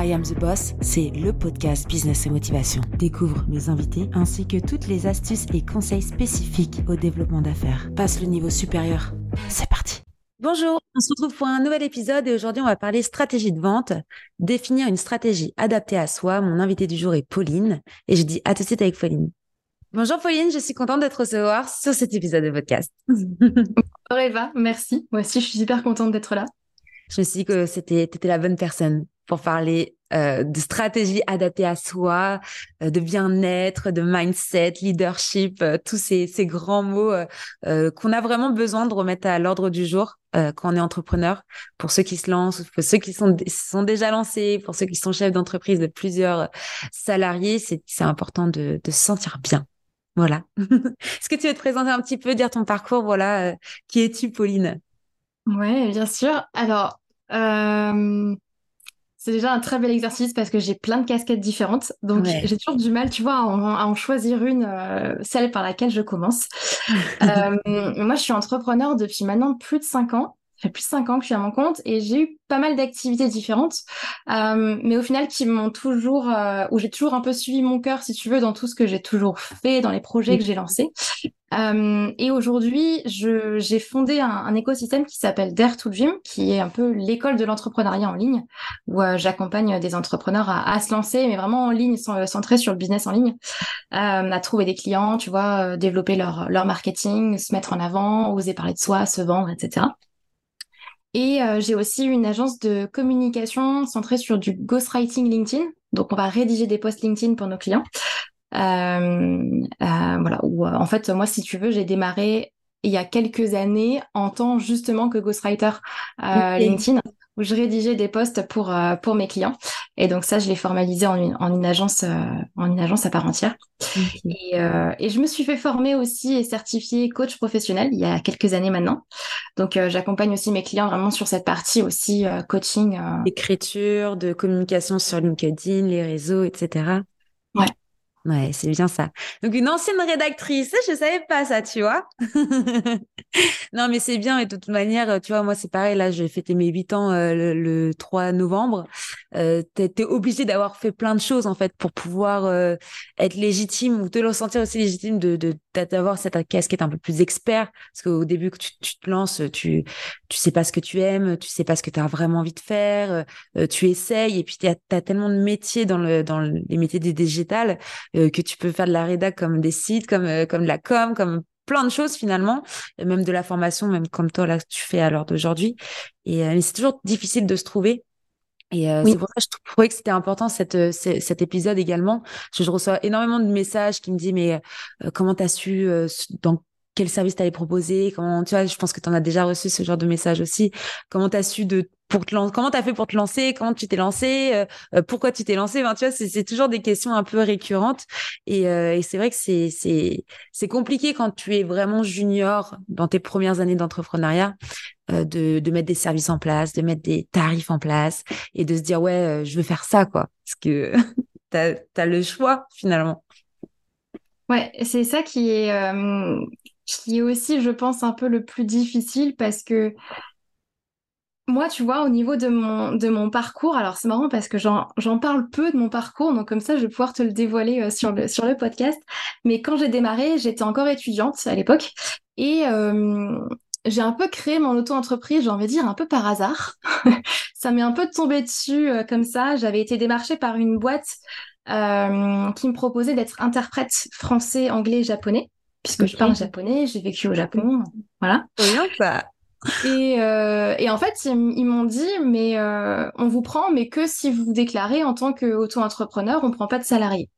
I Am the Boss, c'est le podcast Business et Motivation. Découvre mes invités ainsi que toutes les astuces et conseils spécifiques au développement d'affaires. Passe le niveau supérieur. C'est parti. Bonjour, on se retrouve pour un nouvel épisode et aujourd'hui on va parler stratégie de vente, définir une stratégie adaptée à soi. Mon invité du jour est Pauline et je dis à tout de suite avec Pauline. Bonjour Pauline, je suis contente d'être recevoir sur cet épisode de podcast. Bonjour Eva, merci. Moi aussi je suis super contente d'être là. Je me suis dit que c'était étais la bonne personne pour parler euh, de stratégie adaptée à soi, euh, de bien-être, de mindset, leadership, euh, tous ces, grands mots qu'on a vraiment besoin de remettre à l'ordre du jour quand on est entrepreneur. Pour ceux qui se lancent, pour ceux qui sont, sont déjà lancés, pour ceux qui sont chefs d'entreprise de plusieurs salariés, c'est important de, se sentir bien. Voilà. Est-ce que tu veux te présenter un petit peu, dire ton parcours Voilà, qui es-tu, Pauline? Ouais, bien sûr. Alors, c'est déjà un très bel exercice parce que j'ai plein de casquettes différentes. Donc, j'ai toujours du mal, tu vois, à en, choisir une, euh, celle par laquelle je commence. euh, moi, je suis entrepreneur depuis maintenant plus de cinq ans fait plus de cinq ans que je suis à mon compte et j'ai eu pas mal d'activités différentes, euh, mais au final qui m'ont toujours, euh, où j'ai toujours un peu suivi mon cœur, si tu veux, dans tout ce que j'ai toujours fait, dans les projets que j'ai lancés. Euh, et aujourd'hui, j'ai fondé un, un, écosystème qui s'appelle Dare to Dream, qui est un peu l'école de l'entrepreneuriat en ligne, où euh, j'accompagne des entrepreneurs à, à, se lancer, mais vraiment en ligne, centré sur le business en ligne, euh, à trouver des clients, tu vois, développer leur, leur marketing, se mettre en avant, oser parler de soi, se vendre, etc. Et euh, j'ai aussi une agence de communication centrée sur du ghostwriting LinkedIn. Donc, on va rédiger des posts LinkedIn pour nos clients. Euh, euh, voilà. Ou en fait, moi, si tu veux, j'ai démarré il y a quelques années en tant justement que ghostwriter LinkedIn où je rédigeais des posts pour euh, pour mes clients. Et donc ça, je l'ai formalisé en une, en une agence euh, en une agence à part entière. Et, euh, et je me suis fait former aussi et certifier coach professionnel il y a quelques années maintenant. Donc j'accompagne aussi mes clients vraiment sur cette partie aussi coaching. Écriture, de communication sur LinkedIn, les réseaux, etc. Ouais. Ouais, c'est bien ça. Donc une ancienne rédactrice, je savais pas ça, tu vois. non, mais c'est bien. Et de toute manière, tu vois, moi c'est pareil. Là, j'ai fêté mes 8 ans euh, le, 3 novembre. Euh, T'es obligé d'avoir fait plein de choses en fait pour pouvoir euh, être légitime ou te ressentir aussi légitime de d'avoir cette casquette un peu plus expert. Parce qu'au début que tu, te lances, tu tu sais pas ce que tu aimes, tu sais pas ce que tu as vraiment envie de faire. Euh, tu essayes et puis tu as, tellement de métiers dans le dans les métiers des digitales euh, que tu peux faire de la rédac comme des sites, comme euh, comme de la com, comme plein de choses finalement, même de la formation, même comme toi là tu fais à l'heure d'aujourd'hui. Et mais c'est toujours difficile de se trouver. Et c'est pour ça que je trouvais que c'était important cette, cet épisode également. Parce que je reçois énormément de messages qui me disent mais comment t'as su dans quel service t'allais proposer Comment tu vois Je pense que tu en as déjà reçu ce genre de message aussi. Comment t'as su de pour te lancer Comment t'as fait pour te lancer? Comment tu t'es lancé? Euh, euh, Pourquoi tu t'es lancé? Tu vois, c'est toujours des questions un peu récurrentes. Et, euh, c'est vrai que c'est compliqué quand tu es vraiment junior dans tes premières années d'entrepreneuriat. de, mettre des services en place, de mettre des tarifs en place et de se dire ouais je veux faire ça parce que t'as as le choix finalement. Ouais, c'est ça qui est aussi, je pense, un peu le plus difficile parce que moi, tu vois, au niveau de mon, de mon parcours, alors c'est marrant parce que j'en parle peu de mon parcours, donc comme ça, je vais pouvoir te le dévoiler euh, sur, le, sur le podcast. Mais quand j'ai démarré, j'étais encore étudiante à l'époque et euh, j'ai un peu créé mon auto-entreprise, j'ai envie de dire, un peu par hasard. ça m'est un peu tombé dessus euh, comme ça. J'avais été démarchée par une boîte qui me proposait d'être interprète français, anglais, japonais, puisque je parle japonais, j'ai vécu au Japon, voilà. Ça. Et, euh, et, en fait, ils, m'ont dit, mais euh, on vous prend, mais que si vous vous déclarez en tant qu'auto-entrepreneur, on prend pas de salarié.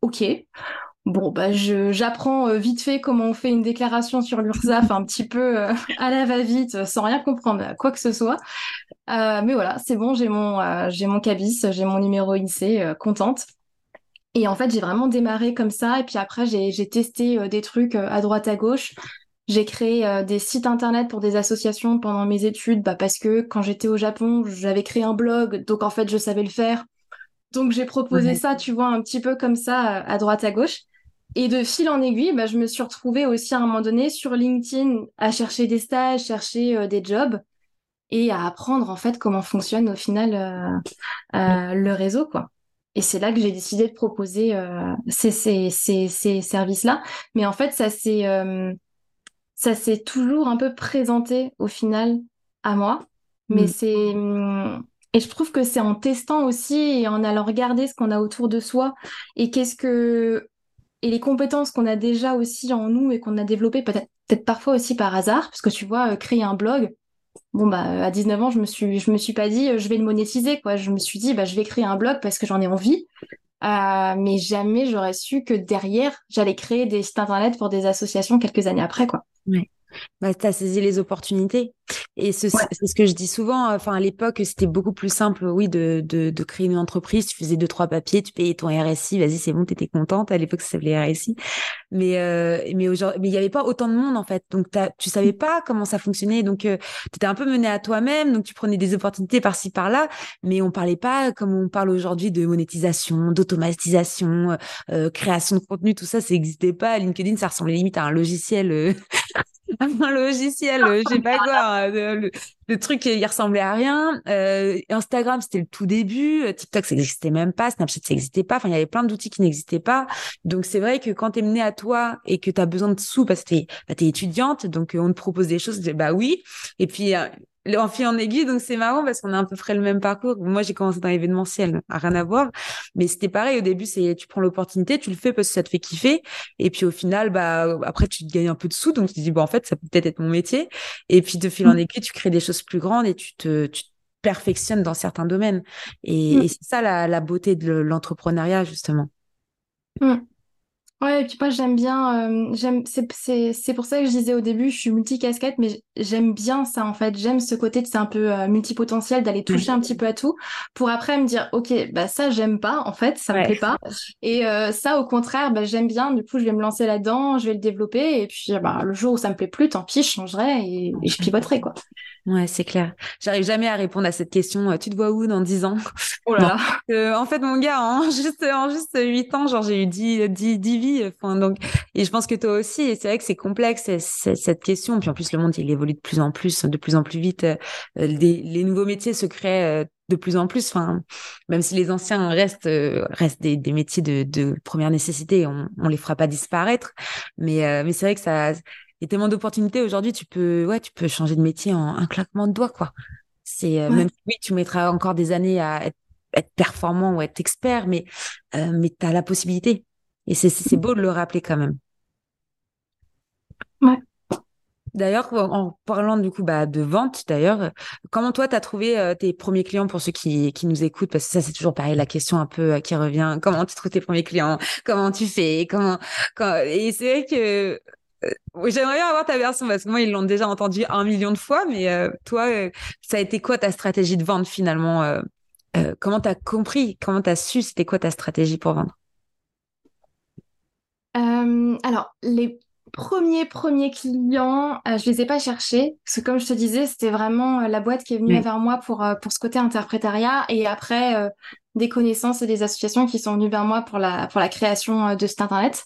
Ok. Bon, bah, j'apprends euh, vite fait comment on fait une déclaration sur l'URSSAF un petit peu à la va-vite, sans rien comprendre, quoi que ce soit. Mais voilà, c'est bon, j'ai mon, j'ai mon cabis, j'ai mon numéro INSEE, contente. Et en fait, j'ai vraiment démarré comme ça. Et puis après, j'ai testé des trucs à droite, à gauche. J'ai créé euh, des sites internet pour des associations pendant mes études, bah parce que quand j'étais au Japon, j'avais créé un blog, donc en fait je savais le faire. Donc j'ai proposé ça, tu vois, un petit peu comme ça, à droite à gauche. Et de fil en aiguille, bah, je me suis retrouvée aussi à un moment donné sur LinkedIn à chercher des stages, chercher euh, des jobs. et à apprendre en fait comment fonctionne au final le réseau, quoi. Et c'est là que j'ai décidé de proposer ces, ces, ces, ces services-là. Mais en fait, ça s'est ça s'est toujours un peu présenté au final à moi. Mais mm. c'est et je trouve que c'est en testant aussi et en allant regarder ce qu'on a autour de soi et qu'est-ce que et les compétences qu'on a déjà aussi en nous et qu'on a développées peut-être parfois aussi par hasard parce que tu vois euh, créer un blog bon bah à 19 ans je me suis je me suis pas dit euh, je vais le monétiser quoi je me suis dit bah je vais créer un blog parce que j'en ai envie euh, mais jamais j'aurais su que derrière j'allais créer des sites internet pour des associations quelques années après quoi ouais. Bah, tu as saisi les opportunités. Et c'est ce que je dis souvent. Enfin, à l'époque, c'était beaucoup plus simple, oui, de, de, de, créer une entreprise. Tu faisais deux, trois papiers, tu payais ton RSI. Vas-y, c'est bon, tu étais contente. À l'époque, ça s'appelait RSI. Mais, euh, mais aujourd'hui, mais il n'y avait pas autant de monde, en fait. Donc, tu savais mm. pas comment ça fonctionnait. Donc, euh, tu étais un peu mené à toi-même. Donc, tu prenais des opportunités par-ci, par-là. Mais on parlait pas comme on parle aujourd'hui de monétisation, d'automatisation, euh, création de contenu, tout ça, ça n'existait pas. LinkedIn, ça ressemblait limite à un logiciel euh, un logiciel, euh, je sais pas quoi, euh, le, truc il ressemblait à rien. Euh, Instagram c'était le tout début, TikTok ça n'existait même pas, Snapchat ça n'existait pas. Enfin il y avait plein d'outils qui n'existaient pas. Donc c'est vrai que quand tu es mené à toi et que tu as besoin de sous parce que tu es, bah, étudiante, donc on te propose des choses, bah oui. Et puis en fil en aiguille, donc c'est marrant parce qu'on a à peu près le même parcours. Moi, j'ai commencé dans l'événementiel, rien à voir, mais c'était pareil. Au début, c'est tu prends l'opportunité, tu le fais parce que ça te fait kiffer, et puis au final, bah après tu te gagnes un peu de sous, donc tu te dis bon en fait ça peut peut-être être mon métier. Et puis de fil en mmh. aiguille, tu crées des choses plus grandes et tu te tu perfectionnes dans certains domaines. Et, mmh. c'est ça la, la beauté de l'entrepreneuriat justement. Mmh. Ouais, et puis moi j'aime bien, euh, j'aime, c'est pour ça que je disais au début, je suis multicasquette, mais j'aime bien ça en fait. J'aime ce côté de c'est un peu euh, multipotentiel, d'aller toucher un petit peu à tout, pour après me dire, ok, bah ça j'aime pas en fait, ça me plaît pas. Et euh, ça au contraire, bah, j'aime bien. Du coup, je vais me lancer là-dedans, je vais le développer, et puis bah, le jour où ça me plaît plus, tant pis, je changerai et, et je pivoterai quoi. Ouais, c'est clair. J'arrive jamais à répondre à cette question. Euh, tu te vois où dans 10 ans? Oh là là. en fait, mon gars, en juste, en juste 8 ans, genre, j'ai eu 10, 10, 10 vies. Enfin, donc, et je pense que toi aussi. Et c'est vrai que c'est complexe, cette question. Puis en plus, le monde, il évolue de plus en plus, de plus en plus vite. Euh, les, nouveaux métiers se créent euh, de plus en plus. Enfin, même si les anciens restent, restent des, des métiers de, de première nécessité, on, on les fera pas disparaître. Mais, mais c'est vrai que ça, y a tellement d'opportunités aujourd'hui, tu peux, ouais, tu peux changer de métier en un claquement de doigts, quoi. C'est euh, même oui, tu mettras encore des années à être, performant ou être expert, mais euh, mais tu as la possibilité. Et c'est beau de le rappeler quand même. Ouais. D'ailleurs, en parlant du coup bah, de vente, d'ailleurs, comment toi, tu as trouvé euh, tes premiers clients pour ceux qui, qui nous écoutent? Parce que ça, c'est toujours pareil, la question un peu qui revient. Comment tu trouves tes premiers clients? Comment tu fais? Comment, Et c'est vrai que euh, j'aimerais bien avoir ta version parce que moi, ils l'ont déjà entendu un million de fois, mais euh, toi, euh, ça a été quoi ta stratégie de vente finalement Comment tu as compris Comment tu as su C'était quoi ta stratégie pour vendre? Alors, les premiers, premiers clients, je les ai pas cherchés parce que comme je te disais, c'était vraiment la boîte qui est venue vers moi pour, pour ce côté interprétariat et après des connaissances et des associations qui sont venues vers moi pour la, pour la création de site internet.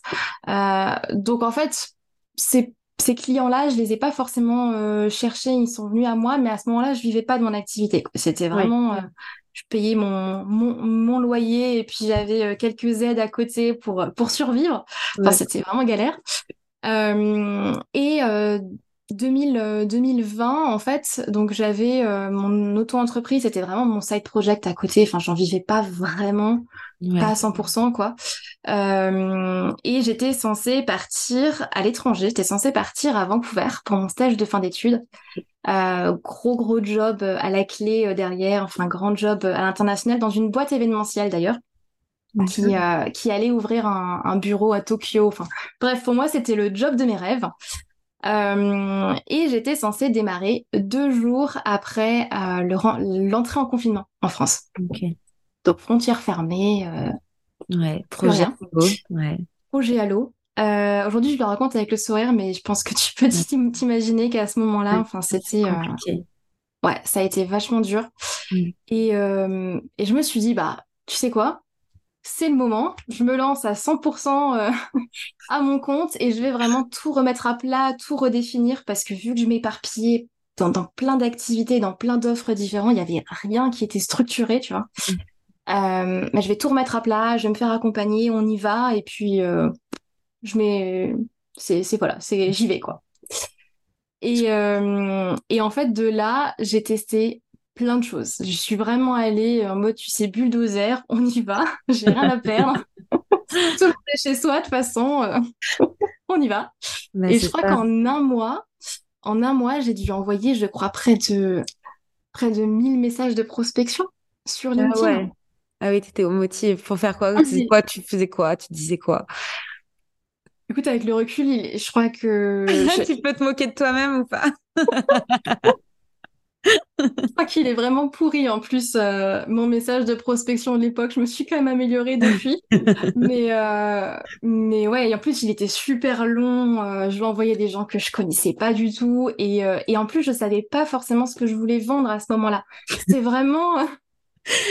donc en fait, ces, ces clients-là, je les ai pas forcément euh, cherchés, ils sont venus à moi, mais à ce moment-là, je vivais pas de mon activité. C'était vraiment, euh, je payais mon, mon, mon, loyer et puis j'avais euh, quelques aides à côté pour, pour survivre. Enfin, c'était vraiment galère. et 2000, 2020, en fait, donc j'avais mon auto-entreprise, c'était vraiment mon side project à côté. Enfin, j'en vivais pas vraiment pas à 100% quoi. Euh, et j'étais censée partir à l'étranger, j'étais censée partir à Vancouver pour mon stage de fin d'études. Euh, gros gros job à la clé euh, derrière, enfin grand job à l'international dans une boîte événementielle d'ailleurs. Qui, euh, qui allait ouvrir un, un, bureau à Tokyo. Enfin, bref, pour moi, c'était le job de mes rêves. Euh, et j'étais censée démarrer deux jours après euh, l'entrée en confinement en France. Okay. Donc frontières fermées. Ouais, projet à l'eau. Ouais. Projet à l'eau. Euh, aujourd'hui, je le raconte avec le sourire, mais je pense que tu peux t'imaginer qu'à ce moment-là, enfin, c'était. Euh... Ouais, ça a été vachement dur. Mm. Et, euh, et je me suis dit, bah, tu sais quoi? C'est le moment, je me lance à 100% euh, à mon compte et je vais vraiment tout remettre à plat, tout redéfinir parce que vu que je m'éparpillais dans, dans plein d'activités, dans plein d'offres différentes. Il y avait rien qui était structuré, tu vois? Euh, mais je vais tout remettre à plat, je vais me faire accompagner, on y va, et puis euh, je mets, c'est, c'est voilà, c'est j'y vais quoi. Et, euh, et en fait de là, j'ai testé plein de choses. Je suis vraiment allée en mode, tu sais, bulldozer, on y va, j'ai rien à perdre. Tout le monde est chez soi de toute façon, on y va. et je crois qu'en un mois, en un mois, j'ai dû envoyer, je crois, près de près de 1000 messages de prospection sur ah LinkedIn. Ah oui, tu étais au motif pour faire quoi, ah, quoi? Tu faisais quoi? Tu disais quoi? Écoute, avec le recul, je crois que... tu peux te moquer de toi-même ou pas? Je crois qu'il est vraiment pourri en plus, euh, mon message de prospection de l'époque. Je me suis quand même améliorée depuis. mais, euh, mais ouais, et en plus, il était super long. Euh, je lui envoyais des gens que je connaissais pas du tout. Et, et en plus, je savais pas forcément ce que je voulais vendre à ce moment-là. C'était vraiment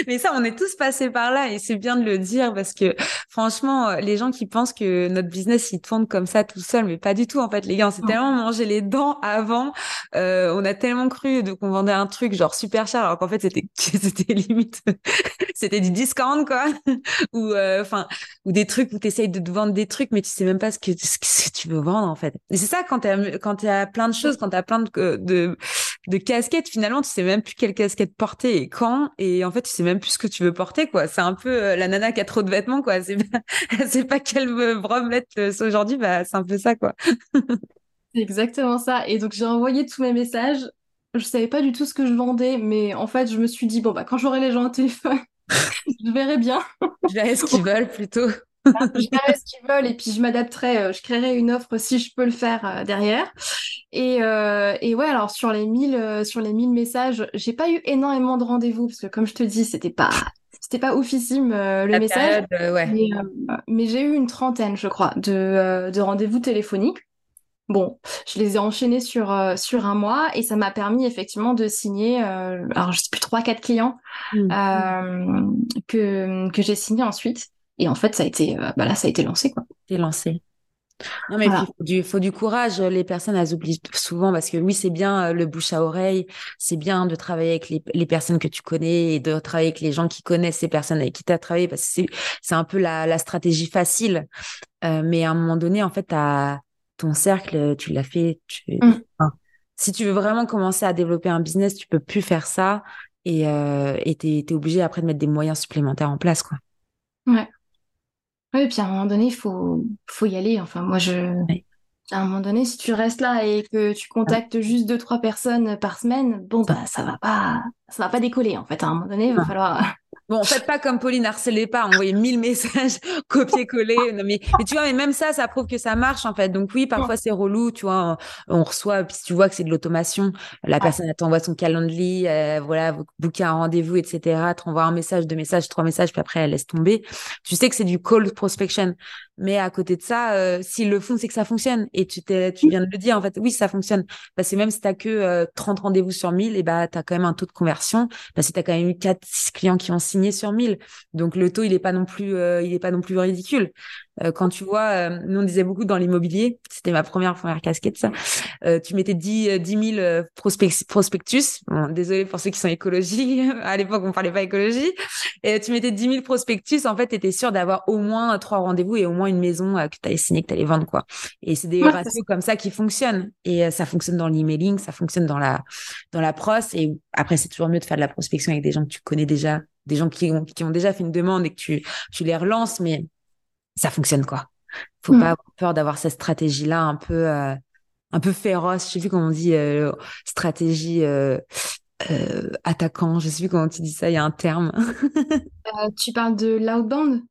Mais ça, on est tous passés par là et c'est bien de le dire parce que franchement, euh, les gens qui pensent que notre business il tourne comme ça tout seul, mais pas du tout en fait. Les gars, on s'est tellement mangé les dents avant, euh, on a tellement cru qu'on vendait un truc genre super cher alors qu'en fait c'était c'était limite c'était du discount quoi ou euh, enfin ou des trucs où tu essayes de te vendre des trucs mais tu sais même pas ce que, ce que tu veux vendre en fait. Et c'est ça quand tu quand as plein de choses, quand tu as plein de, de de casquettes finalement, tu sais même plus quelle casquette porter et quand et en fait tu sais même plus ce que tu veux porter, quoi. C'est un peu euh, la nana qui a trop de vêtements, quoi. C'est pas, c'est pas quelle robe mettre euh, aujourd'hui, bah, c'est un peu ça, quoi. c'est exactement ça. Et donc, j'ai envoyé tous mes messages. Je savais pas du tout ce que je vendais, mais en fait, je me suis dit, bon, bah, quand j'aurai les gens au téléphone, je verrai bien. je verrai ce qu'ils veulent plutôt. Je verrai ce qu'ils veulent et puis je m'adapterai, euh, je créerai une offre si je peux le faire derrière. Et, et ouais, alors sur les 1000 sur les 1000 messages, j'ai pas eu énormément de rendez-vous parce que comme je te dis, c'était pas c'était pas oufissime euh, le message, euh, euh, mais, j'ai eu une trentaine, je crois, de, de rendez-vous téléphoniques. Bon, je les ai enchaînés sur, sur un mois et ça m'a permis effectivement de signer, alors je sais plus, trois, quatre clients mmh. que, que j'ai signé ensuite. Et en fait, ça a été, bah là, ça a été lancé, quoi. C'est lancé. Non, mais il faut du, courage. Les personnes, elles oublient souvent parce que oui, c'est bien euh, le bouche à oreille. C'est bien de travailler avec les, personnes que tu connais et de travailler avec les gens qui connaissent ces personnes avec qui tu as travaillé parce que c'est un peu la, stratégie facile. Euh, mais à un moment donné, en fait, as ton cercle, tu l'as fait. Mmh. si tu veux vraiment commencer à développer un business, tu peux plus faire ça et euh, tu es, obligé après de mettre des moyens supplémentaires en place. Quoi. Ouais. Oui, et puis à un moment donné, il faut, faut y aller. Enfin, moi, je. À un moment donné, si tu restes là et que tu contactes juste deux, trois personnes par semaine, bon, bah, ça va pas, ça va pas décoller, en fait. À un moment donné, il va falloir. Bon, faites pas comme Pauline, harcelez pas, envoyez mille messages, copier-coller. Non, mais, tu vois, mais même ça, ça prouve que ça marche, en fait. Donc oui, parfois c'est relou, tu vois, on, reçoit, puis tu vois que c'est de l'automation, la personne, elle t'envoie son calendrier, euh, voilà, booker un rendez-vous, etc., t'envoie un message, deux messages, trois messages, puis après, elle laisse tomber. Tu sais que c'est du cold prospection. Mais à côté de ça, euh, s'ils le font, c'est que ça fonctionne. Et tu, t'es, tu viens de le dire, en fait, oui, ça fonctionne. Parce que même si t'as que euh, 30 rendez-vous sur 1000, et bah, t'as quand même un taux de conversion. Parce que t'as quand même eu 4, 6 clients qui ont signé sur 1000. Donc le taux, il est pas non plus, euh, il est pas non plus ridicule. Euh, quand tu vois, euh, nous on disait beaucoup dans l'immobilier, c'était ma première première casquette ça. tu mettais 10 10 000 prospectus. désolé pour ceux qui sont écologie. à l'époque on parlait pas écologie. Et tu mettais 10 000 prospectus. En fait, tu étais sûr d'avoir au moins trois rendez-vous et au moins une maison que tu allais signer, que tu allais vendre quoi. Et c'est des ratios comme ça qui fonctionnent. Et ça fonctionne dans l'emailing, ça fonctionne dans la dans la pros. Et après c'est toujours mieux de faire de la prospection avec des gens que tu connais déjà des gens qui ont, qui ont déjà fait une demande et que tu, tu les relances, mais ça fonctionne quoi. Faut mm. pas avoir peur d'avoir cette stratégie-là un peu, euh, un peu féroce. Je sais plus comment on dit euh, stratégie euh, attaquant. Je sais plus comment tu dis ça. Il y a un terme. tu parles de l'outbound,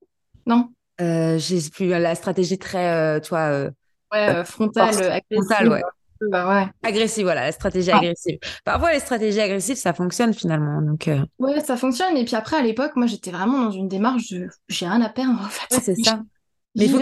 non? J'ai plus la stratégie très, tu vois. ouais, frontale, frontale, ouais. Bah agressive, voilà, la stratégie ah. agressive. Parfois, les stratégies agressives, ça fonctionne finalement. Donc, euh. Ouais, ça fonctionne. Et puis après, à l'époque, moi, j'étais vraiment dans une démarche de j'ai rien à perdre, en fait. c'est ça. Mais faut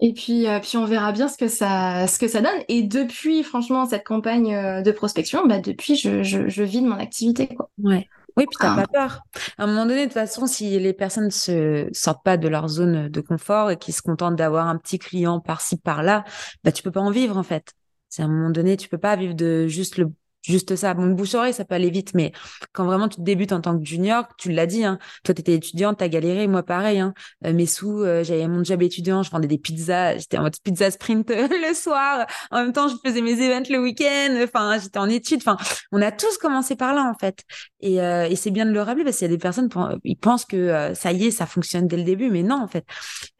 Et puis, euh, puis on verra bien ce que ça, ce que ça donne. Et depuis, franchement, cette campagne euh, de prospection, bah, depuis, je, je, je vis de mon activité, quoi. Ouais. Oui, puis t'as pas peur. À un moment donné, de toute façon, si les personnes se sortent pas de leur zone de confort et qui se contentent d'avoir un petit client par-ci par-là, bah tu peux pas en vivre en fait. C'est à un moment donné, tu peux pas vivre de juste le juste ça. Bon, bouche-oreille, ça peut aller vite, mais quand vraiment tu débutes en tant que junior, tu l'as dit, hein, toi, tu étais étudiante, tu as galéré, moi, pareil. Hein, euh, mes sous, euh, j'avais mon job étudiant, je vendais des pizzas, j'étais en mode pizza sprint le soir. En même temps, je faisais mes events le week-end. Enfin, j'étais en études. Enfin, on a tous commencé par là, en fait. Et, euh, et c'est bien de le rappeler parce qu'il y a des personnes, ils pensent que ça y est, ça fonctionne dès le début, mais non, en fait.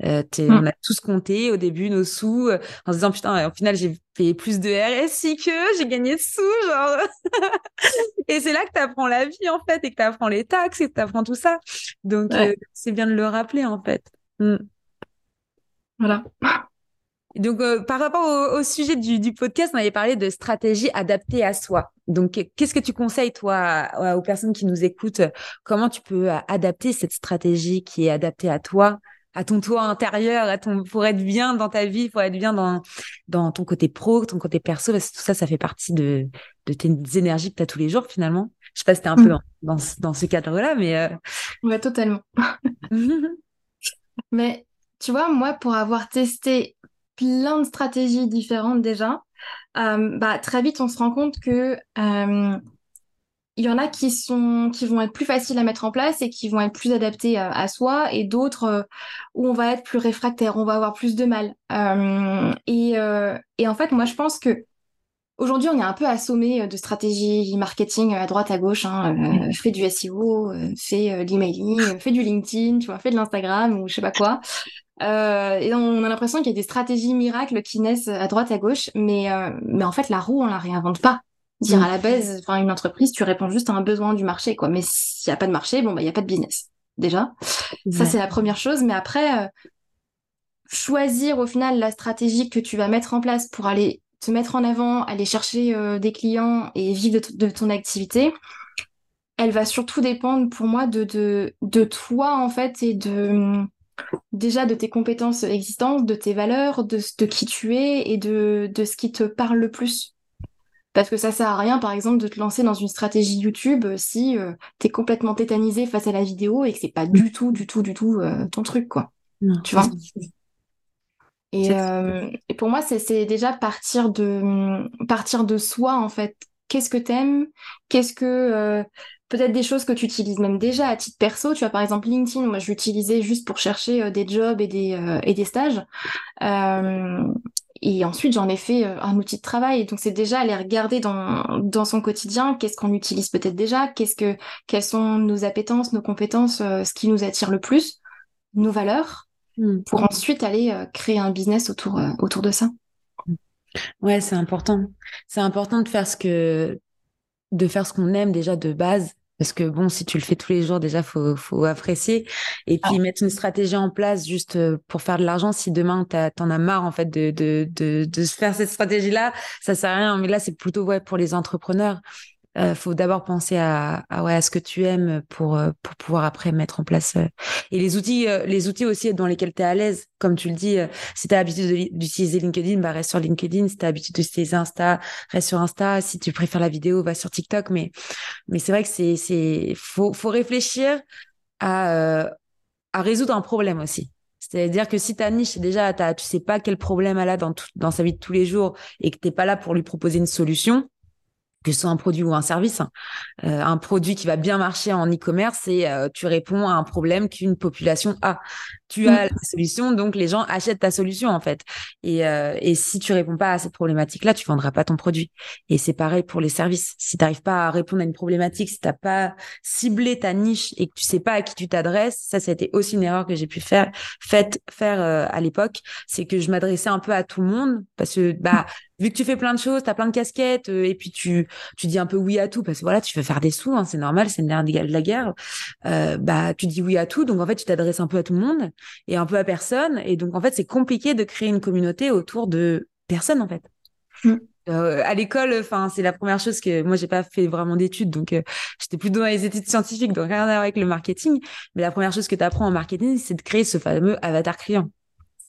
Mm. On a tous compté au début nos sous en se disant, putain, au final, j'ai payé plus de RSI que j'ai gagné de sous, genre. et c'est là que tu apprends la vie, en fait, et que tu apprends les taxes et que tu apprends tout ça. Donc, euh, c'est bien de le rappeler, en fait. Mm. Voilà. Donc, euh, par rapport au, sujet du, podcast, on avait parlé de stratégie adaptée à soi. Donc, qu'est-ce que tu conseilles, toi, aux personnes qui nous écoutent? Comment tu peux euh, adapter cette stratégie qui est adaptée à toi? À ton toit intérieur, à ton, pour être bien dans ta vie, pour être bien dans, dans ton côté pro, ton côté perso, parce que tout ça, ça fait partie de, de tes énergies que tu as tous les jours finalement. Je sais pas si tu un peu mm. dans, dans ce cadre-là, mais... Euh... Ouais, totalement. mais tu vois, moi, pour avoir testé plein de stratégies différentes déjà, euh, bah, très vite, on se rend compte que euh, il y en a qui sont qui vont être plus faciles à mettre en place et qui vont être plus adaptés à, soi et d'autres euh, où on va être plus réfractaire, on va avoir plus de mal. Euh, et, euh, et en fait, moi, je pense que aujourd'hui, on est un peu assommé de stratégies marketing à droite à gauche. Hein, fait du SEO, fait l'emailing, fait du LinkedIn, tu vois, fait de l'Instagram ou je sais pas quoi. et on a l'impression qu'il y a des stratégies miracles qui naissent à droite à gauche, mais mais en fait, la roue, on la réinvente pas. Dire à la base, enfin une entreprise, tu réponds juste à un besoin du marché, quoi. Mais s'il n'y a pas de marché, bon bah il y a pas de business. Déjà, ça c'est la première chose. Mais après, euh, choisir au final la stratégie que tu vas mettre en place pour aller te mettre en avant, aller chercher euh, des clients et vivre de, ton activité, elle va surtout dépendre pour moi de, de, de toi en fait et de déjà de tes compétences existantes, de tes valeurs, de, de qui tu es et de, de ce qui te parle le plus. Parce que ça sert à rien, par exemple, de te lancer dans une stratégie YouTube euh, si euh, tu es complètement tétanisé face à la vidéo et que c'est pas du tout, du tout, du tout euh, ton truc, quoi. tu vois? et, et, pour moi, c'est déjà partir de, partir de soi, en fait. Qu'est-ce que t'aimes? Qu'est-ce que... Peut-être des choses que tu utilises même déjà à titre perso. Tu vois, par exemple, LinkedIn, moi, je l'utilisais juste pour chercher des jobs et des, et des stages. Et ensuite, j'en ai fait euh, un outil de travail. Donc, c'est déjà aller regarder dans, dans son quotidien qu'est-ce qu'on utilise peut-être déjà, qu'est-ce que, quelles sont nos appétences, nos compétences, euh, ce qui nous attire le plus, nos valeurs, hmm. pour ensuite aller euh, créer un business autour, autour de ça. Ouais, c'est important. C'est important de faire ce que, de faire ce qu'on aime déjà de base parce que bon, si tu le fais tous les jours, déjà, faut, faut apprécier. Et puis, mettre une stratégie en place juste euh, pour faire de l'argent. Si demain, t'en as marre, en fait, de, de, de, de faire cette stratégie-là, ça sert à rien. Mais là, c'est plutôt, ouais, pour les entrepreneurs euh, faut d'abord penser à, ouais, à ce que tu aimes pour, euh, pour pouvoir après mettre en place. Euh, et les outils, euh, les outils aussi dans lesquels tu es à l'aise. Comme tu le dis, si tu as l'habitude d'utiliser LinkedIn, bah reste sur LinkedIn. Si tu as l'habitude d'utiliser Insta, reste sur Insta. Si tu préfères la vidéo, va sur TikTok. Mais, mais c'est vrai que c'est, c'est, faut, faut réfléchir à, à résoudre un problème aussi. C'est-à-dire que si ta niche, déjà, as, tu sais pas quel problème elle a dans, dans sa vie de tous les jours et que t'es pas là pour lui proposer une solution, que ce soit un produit ou un service. Hein. Euh, un produit qui va bien marcher en e-commerce, c'est euh, tu réponds à un problème qu'une population a. Tu as la solution, donc les gens achètent ta solution en fait. Et, euh, et si tu réponds pas à cette problématique-là, tu vendras pas ton produit. Et c'est pareil pour les services. Si tu n'arrives pas à répondre à une problématique, si t'as pas ciblé ta niche et que tu sais pas à qui tu t'adresses, ça, ça a été aussi une erreur que j'ai pu faire, fait, faire à l'époque, c'est que je m'adressais un peu à tout le monde parce que bah vu que tu fais plein de choses, tu as plein de casquettes, euh, et puis tu, tu dis un peu oui à tout, parce que voilà, tu veux faire des sous, hein, c'est normal, c'est une de la guerre, euh, bah tu dis oui à tout, donc en fait tu t'adresses un peu à tout le monde et un peu à personne, et donc en fait c'est compliqué de créer une communauté autour de personne en fait. Mm. Euh, à l'école, enfin c'est la première chose que moi j'ai pas fait vraiment d'études, donc euh, j'étais plutôt dans les études scientifiques, donc rien à voir avec le marketing. Mais la première chose que tu apprends en marketing, c'est de créer ce fameux avatar client.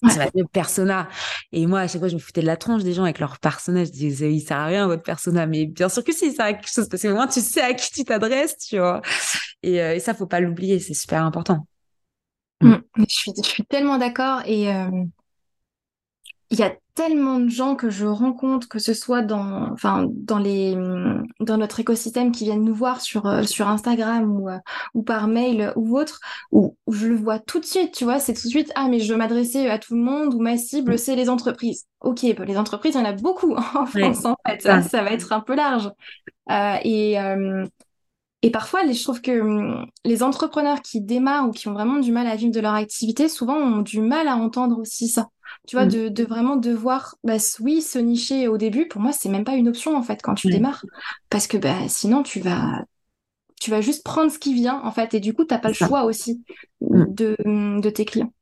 Ça persona. Et moi, à chaque fois, je me foutais de la tronche des gens avec leur personnage. Je disais, il sert à rien, votre persona. Mais bien sûr que si, ça sert à quelque chose. Parce que moins, tu sais à qui tu t'adresses, tu vois. Et, euh, et ça, faut pas l'oublier. C'est super important. Mm. Je, suis, je suis tellement d'accord. Et euh, il y a tellement de gens que je rencontre, que ce soit dans, enfin, dans les, dans notre écosystème qui viennent nous voir sur, euh, sur Instagram ou, euh, ou par mail ou autre, où, je le vois tout de suite, tu vois, c'est tout de suite, ah, mais je veux m'adresser à tout le monde ou ma cible, c'est les entreprises. Ok, bah, les entreprises, il y en a beaucoup en France, en fait. Ça, ça, va être un peu large. Euh, et, et parfois, je trouve que hum, les entrepreneurs qui démarrent ou qui ont vraiment du mal à vivre de leur activité, souvent ont du mal à entendre aussi ça. Tu vois, mm. de, vraiment devoir, bah, oui, se nicher au début, pour moi, c'est même pas une option en fait quand tu démarres. Parce que bah, sinon, tu vas, tu vas juste prendre ce qui vient en fait. Et du coup, tu n'as pas le choix aussi mm. de, de tes clients.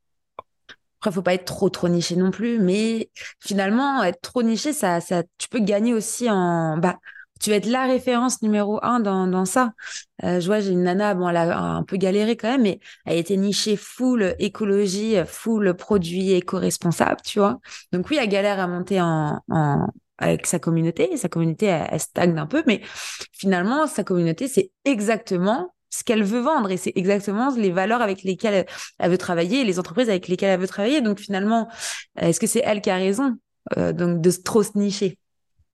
Après, faut pas être trop trop niché non plus, mais finalement, être trop niché, ça, ça, tu peux gagner aussi en, bah, tu vas être la référence numéro un dans, dans ça. Euh, je vois, j'ai une nana, bon, elle a un peu galéré quand même, mais elle était nichée full écologie, full produits éco-responsables, tu vois. Donc oui, elle galère à monter en, en avec sa communauté. Sa communauté, elle, stagne un peu, mais finalement, sa communauté, c'est exactement ce qu'elle veut vendre et c'est exactement les valeurs avec lesquelles elle veut travailler les entreprises avec lesquelles elle veut travailler. Donc finalement, est-ce que c'est elle qui a raison euh, donc de trop se nicher?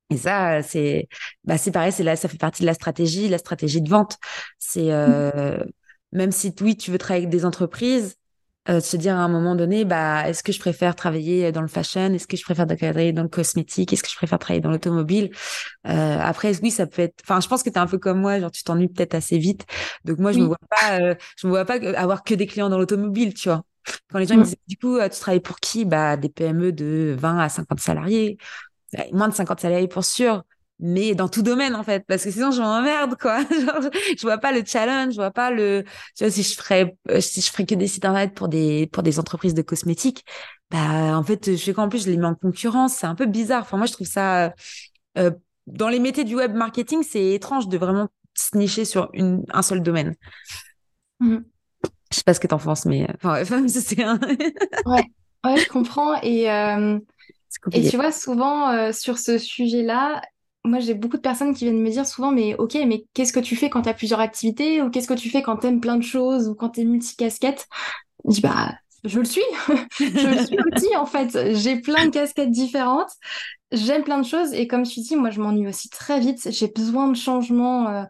Et ça, c'est bah, c'est pareil, c'est là, ça fait partie de la stratégie, la stratégie de vente. C'est euh, même si oui, tu veux travailler avec des entreprises, euh, se dire à un moment donné, bah, est-ce que je préfère travailler dans le fashion, est-ce que je préfère travailler dans le cosmétique, est-ce que je préfère travailler dans l'automobile? Euh, après, oui, ça peut être. Enfin, je pense que tu es un peu comme moi, genre tu t'ennuies peut-être assez vite. Donc moi, je me vois pas, je me vois pas avoir que des clients dans l'automobile, tu vois. Quand les gens me disent, du coup, tu travailles pour qui? Bah, des PME de 20 à 50 salariés moins de 50 salariés pour sûr, mais dans tout domaine en fait, parce que sinon je m'emmerde quoi. Genre, je vois pas le challenge, je vois pas le. Tu vois, si je ferais, euh, si je ferais que des sites internet pour des pour des entreprises de cosmétiques, bah en fait, je sais qu'en plus? Je les mets en concurrence, c'est un peu bizarre. Enfin moi je trouve ça euh, dans les métiers du web marketing, c'est étrange de vraiment se nicher sur une, un seul domaine. Mmh. Je sais pas ce que t'en penses, mais enfin, c'est un... ouais, ouais, je comprends et. Euh, et tu vois, souvent euh, sur ce sujet-là, moi j'ai beaucoup de personnes qui viennent me dire souvent, mais ok, mais qu'est-ce que tu fais quand tu as plusieurs activités? Ou qu'est-ce que tu fais quand tu aimes plein de choses ou quand tu es multicasquette? Je dis, bah, je le suis. je le suis aussi en fait. J'ai plein de casquettes différentes. J'aime plein de choses et comme tu dis, moi je m'ennuie aussi très vite. J'ai besoin de changements euh,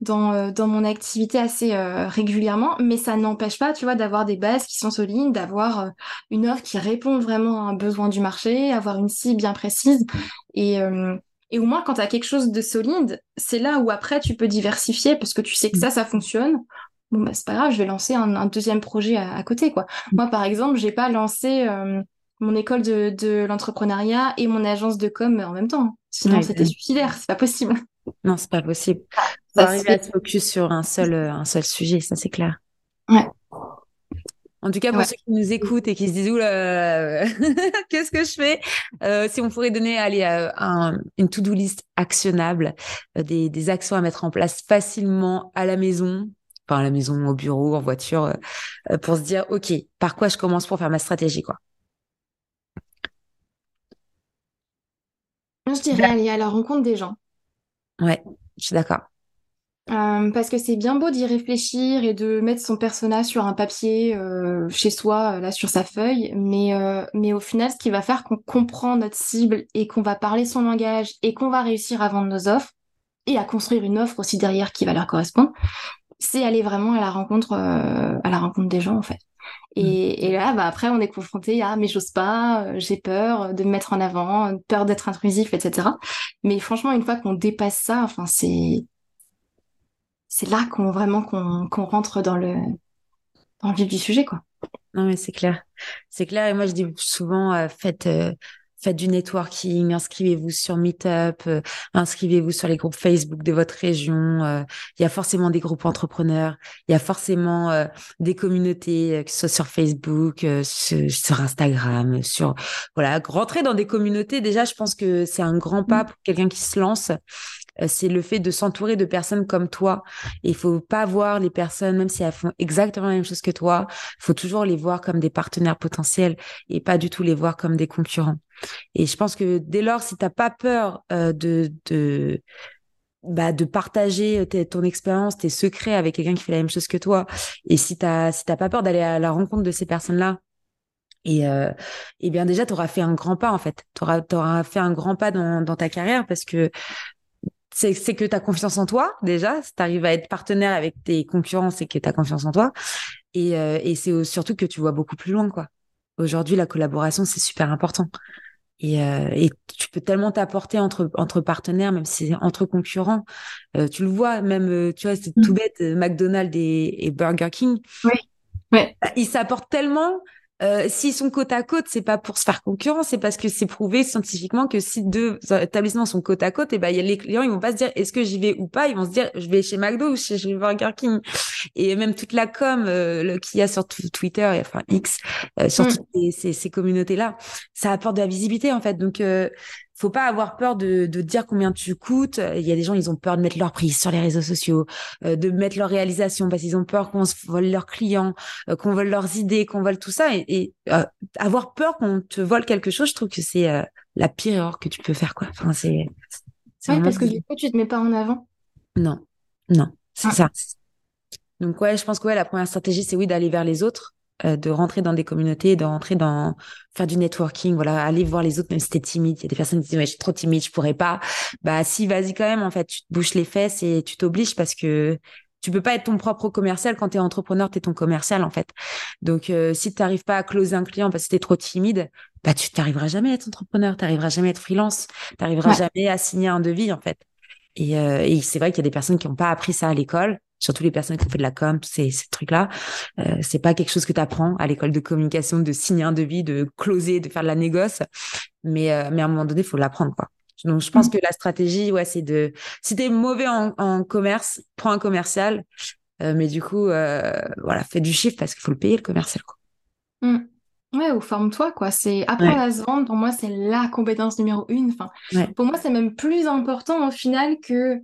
dans, euh, dans mon activité assez euh, régulièrement, mais ça n'empêche pas, tu vois, d'avoir des bases qui sont solides, d'avoir une offre qui répond vraiment à un besoin du marché, avoir une cible bien précise. Et, et au moins, quand tu as quelque chose de solide, c'est là où après tu peux diversifier parce que tu sais que ça, ça fonctionne. Bon, bah, c'est pas grave, je vais lancer un, deuxième projet à, à, côté, quoi. Moi, par exemple, j'ai pas lancé mon école de, l'entrepreneuriat et mon agence de com en même temps. Sinon, c'était suicidaire, c'est pas possible. Non, c'est pas possible. Faut arriver à se focus sur un seul, euh, un seul sujet, ça c'est clair. Ouais. En tout cas, pour ceux qui nous écoutent et qui se disent oula, qu'est-ce que je fais? Euh, Si on pourrait donner allez, euh, une to-do list actionnable, des, des, actions à mettre en place facilement à la maison, enfin à la maison, au bureau, en voiture, pour se dire ok, par quoi je commence pour faire ma stratégie, quoi. je dirais aller à la rencontre des gens. Ouais, je suis d'accord. Euh, parce que c'est bien beau d'y réfléchir et de mettre son persona sur un papier euh, chez soi, là sur sa feuille, mais, euh, mais au final, ce qui va faire qu'on comprend notre cible et qu'on va parler son langage et qu'on va réussir à vendre nos offres et à construire une offre aussi derrière qui va leur correspondre, c'est aller vraiment à la rencontre, à la rencontre des gens en fait. Mm. Et, là, bah, après, on est confronté à mais j'ose pas, euh, j'ai peur de me mettre en avant, peur d'être intrusif, etc. Mais franchement, une fois qu'on dépasse ça, enfin, c'est c'est là qu'on vraiment qu'on rentre dans le dans le vif du sujet, quoi. Non, mais c'est clair. C'est clair. Et moi, je dis souvent, euh, faites, euh, faites du networking, inscrivez-vous sur Meetup, euh, inscrivez-vous sur les groupes Facebook de votre région. Euh, il y a forcément des groupes entrepreneurs, il y a forcément euh, des communautés, que ce soit sur Facebook, sur, Instagram, sur voilà, rentrer dans des communautés. Déjà, je pense que c'est un grand pas mmh. pour quelqu'un qui se lance c'est le fait de s'entourer de personnes comme toi. Il faut pas voir les personnes, même si elles font exactement la même chose que toi, il faut toujours les voir comme des partenaires potentiels et pas du tout les voir comme des concurrents. Et je pense que dès lors, si tu n'as pas peur euh, de, de, bah, de partager ton expérience, tes secrets avec quelqu'un qui fait la même chose que toi, et si tu n'as si t'as pas peur d'aller à la rencontre de ces personnes-là, Et, et bien déjà, tu auras fait un grand pas en fait. Tu auras, fait un grand pas dans ta carrière parce que c'est que tu as confiance en toi déjà. Si tu arrives à être partenaire avec tes concurrents, c'est que tu as confiance en toi. Et, et c'est surtout que tu vois beaucoup plus loin. quoi. Aujourd'hui, la collaboration, c'est super important. Et, et, tu peux tellement t'apporter entre entre partenaires, même si c'est entre concurrents. Euh, tu le vois, même, tu vois, c'est tout mmh. bête, McDonald's et, et Burger King. Oui. Ouais. Bah, ils s'apportent tellement euh, s'ils sont côte à côte, c'est pas pour se faire concurrence, c'est parce que c'est prouvé scientifiquement que si deux établissements sont côte à côte, et eh ben y a les clients ils vont pas se dire est-ce que j'y vais ou pas, ils vont se dire je vais chez McDo ou chez, Burger King. Et même toute la com euh, qu'il y a sur Twitter, enfin X, euh, sur mm. toutes ces, ces communautés là, ça apporte de la visibilité en fait. Donc euh, faut pas avoir peur de, de dire combien tu coûtes. Il y a des gens, ils ont peur de mettre leur prix sur les réseaux sociaux, euh, de mettre leur réalisation parce qu'ils ont peur qu'on se vole leurs clients, euh, qu'on vole leurs idées, qu'on vole tout ça. Et, et euh, avoir peur qu'on te vole quelque chose, je trouve que c'est la pire erreur que tu peux faire, quoi. Enfin, c'est. Ouais, parce que du coup, tu te mets pas en avant. Non, non, c'est ah. ça. Donc ouais, je pense que ouais, la première stratégie, c'est oui d'aller vers les autres. Euh, de rentrer dans des communautés, de rentrer dans faire du networking, voilà, aller voir les autres même si t'es timide. Il y a des personnes qui disent ouais, je suis trop timide, je pourrais pas. Bah si, vas-y quand même. En fait, tu te bouches les fesses et tu t'obliges parce que tu peux pas être ton propre commercial quand tu es entrepreneur, tu es ton commercial en fait. Donc euh, si tu n'arrives pas à closer un client parce que tu es trop timide, bah tu n'arriveras jamais à être entrepreneur, tu n'arriveras jamais à être freelance, tu n'arriveras jamais à signer un devis en fait. Et, euh, et c'est vrai qu'il y a des personnes qui n'ont pas appris ça à l'école surtout les personnes qui ont fait de la com, ces, ces trucs-là. Euh, c'est pas quelque chose que tu apprends à l'école de communication, de signer un devis, de closer, de faire de la négoce. Mais, euh, mais à un moment donné, il faut l'apprendre, quoi. Donc, je pense mmh. que la stratégie, ouais, c'est de, si t'es mauvais en, en, commerce, prends un commercial. Euh, mais du coup, euh, voilà, fais du chiffre parce qu'il faut le payer, le commercial, quoi. Mmh. Ouais, ou forme-toi, quoi. C'est apprendre à se vendre, pour moi, c'est la compétence numéro une. Enfin, pour moi, c'est même plus important au final que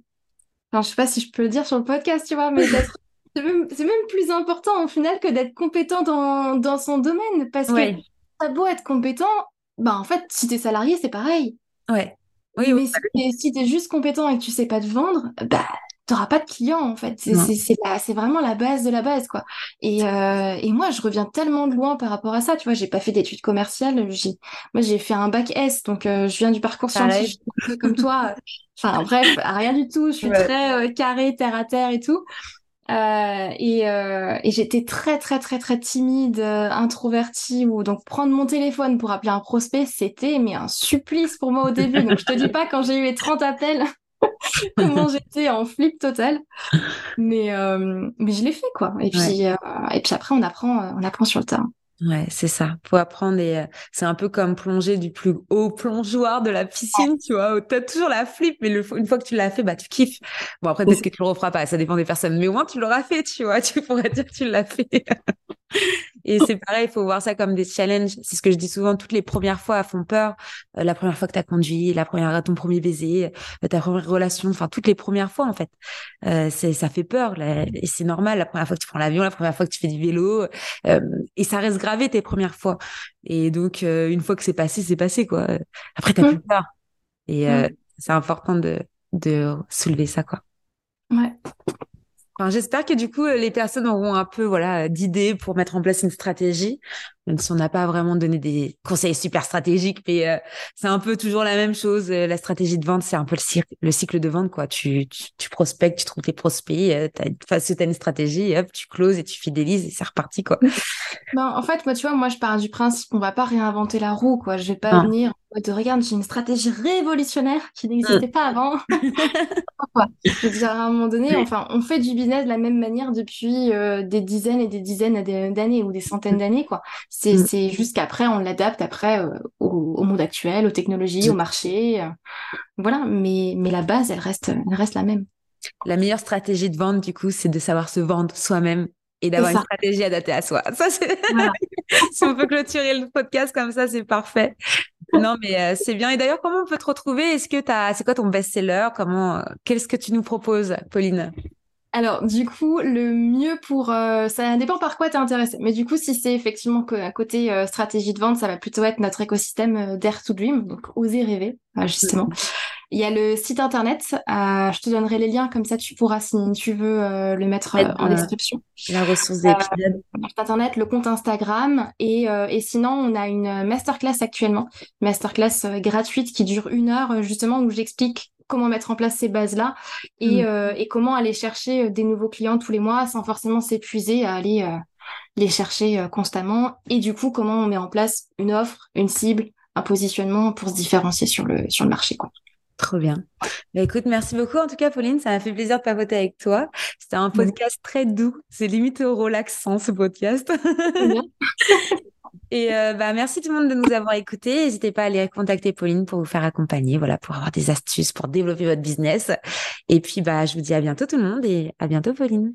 Enfin, je sais pas si je peux le dire sur le podcast, tu vois, mais c'est même, même, plus important au final que d'être compétent dans, dans, son domaine. Parce que t'as beau être compétent, bah en fait, si t'es salarié, c'est pareil. Ouais. Oui, mais si, si t'es juste compétent et que tu sais pas te vendre, bah t'auras pas de clients en fait. C'est vraiment la base de la base quoi. Et, euh, et moi je reviens tellement de loin par rapport à ça. Tu vois, j'ai pas fait d'études commerciales. Moi j'ai fait un bac S, donc euh, je viens du parcours scientifique comme toi. Enfin bref, rien du tout. Je suis très euh, carré, terre à terre et tout. Euh, et, euh, et j'étais très très très très timide, introvertie ou donc prendre mon téléphone pour appeler un prospect, c'était mais un supplice pour moi au début. Donc je te dis pas quand j'ai eu les 30 appels, comment j'étais en flip total. Mais, euh, mais je l'ai fait, quoi. Et puis, euh, et puis après, on apprend, on apprend sur le terrain. Ouais, c'est ça. Faut apprendre et euh, c'est un peu comme plonger du plus haut plongeoir de la piscine, tu vois. T'as toujours la flip, mais le, une fois que tu l'as fait, bah tu kiffes. Bon après peut-être que tu le referas pas, ça dépend des personnes, mais au moins tu l'auras fait, tu vois. Tu pourrais dire que tu l'as fait. Et c'est pareil, il faut voir ça comme des challenges. C'est ce que je dis souvent, toutes les premières fois font peur. Euh, la première fois que tu as conduit, la première ton premier baiser, euh, ta première relation, enfin toutes les premières fois en fait. Euh, ça fait peur et c'est normal la première fois que tu prends l'avion, la première fois que tu fais du vélo et ça reste gravé tes premières fois. Et donc une fois que c'est passé, c'est passé quoi. Après tu mmh. plus peur. Et mmh. c'est important de de soulever ça quoi. Ouais. Enfin, j'espère que du coup, les personnes auront un peu voilà d'idées pour mettre en place une stratégie même si on n'a pas vraiment donné des conseils super stratégiques, mais euh, c'est un peu toujours la même chose. Euh, la stratégie de vente, c'est un peu le, cycle de vente, quoi. Tu, tu, prospectes, tu trouves tes prospects, euh, tu as, une stratégie, hop, tu closes et tu fidélises et c'est reparti, quoi. En fait, moi, tu vois, moi, je pars du principe qu'on va pas réinventer la roue, quoi. Je vais pas venir de regarde, j'ai une stratégie révolutionnaire qui n'existait pas avant. je veux dire, à un moment donné, enfin, on fait du business de la même manière depuis des dizaines et des dizaines d'années ou des centaines d'années, quoi. Mm. C'est juste qu'après, on l'adapte après euh, au, monde actuel, aux technologies, au marché. Euh, voilà, mais, mais la base, elle reste, elle reste la même. La meilleure stratégie de vente, du coup, c'est de savoir se vendre soi-même et d'avoir une stratégie adaptée à soi. Ça, c'est... si on peut clôturer le podcast comme ça, c'est parfait. Non, mais euh, c'est bien. Et d'ailleurs, comment on peut te retrouver? Est-ce que t'as, c'est quoi ton best-seller? Comment, qu'est-ce que tu nous proposes, Pauline? Alors, du coup, le mieux pour... Euh, ça dépend par quoi tu es intéressé. Mais du coup, si c'est effectivement à côté euh, stratégie de vente, ça va plutôt être notre écosystème euh, Dare to Dream, donc oser rêver, justement. Il y a le site internet. je te donnerai les liens comme ça, tu pourras si tu veux le mettre en description. La ressource site internet, le compte Instagram et, et sinon on a une masterclass actuellement, masterclass gratuite qui dure une heure justement où j'explique comment mettre en place ces bases-là et, mm. et, comment aller chercher des nouveaux clients tous les mois sans forcément s'épuiser à aller les chercher euh, constamment et du coup comment on met en place une offre, une cible, un positionnement pour se différencier sur le, sur le marché. Quoi. Trop bien. Bah, écoute, merci beaucoup en tout cas, Pauline. Ça m'a fait plaisir de papoter avec toi. C'était un podcast très doux. C'est limite au relaxant ce podcast. Et euh, bah, merci tout le monde de nous avoir écoutés. N'hésitez pas à aller contacter Pauline pour vous faire accompagner, voilà, pour avoir des astuces pour développer votre business. Et puis, bah, je vous dis à bientôt tout le monde et à bientôt, Pauline.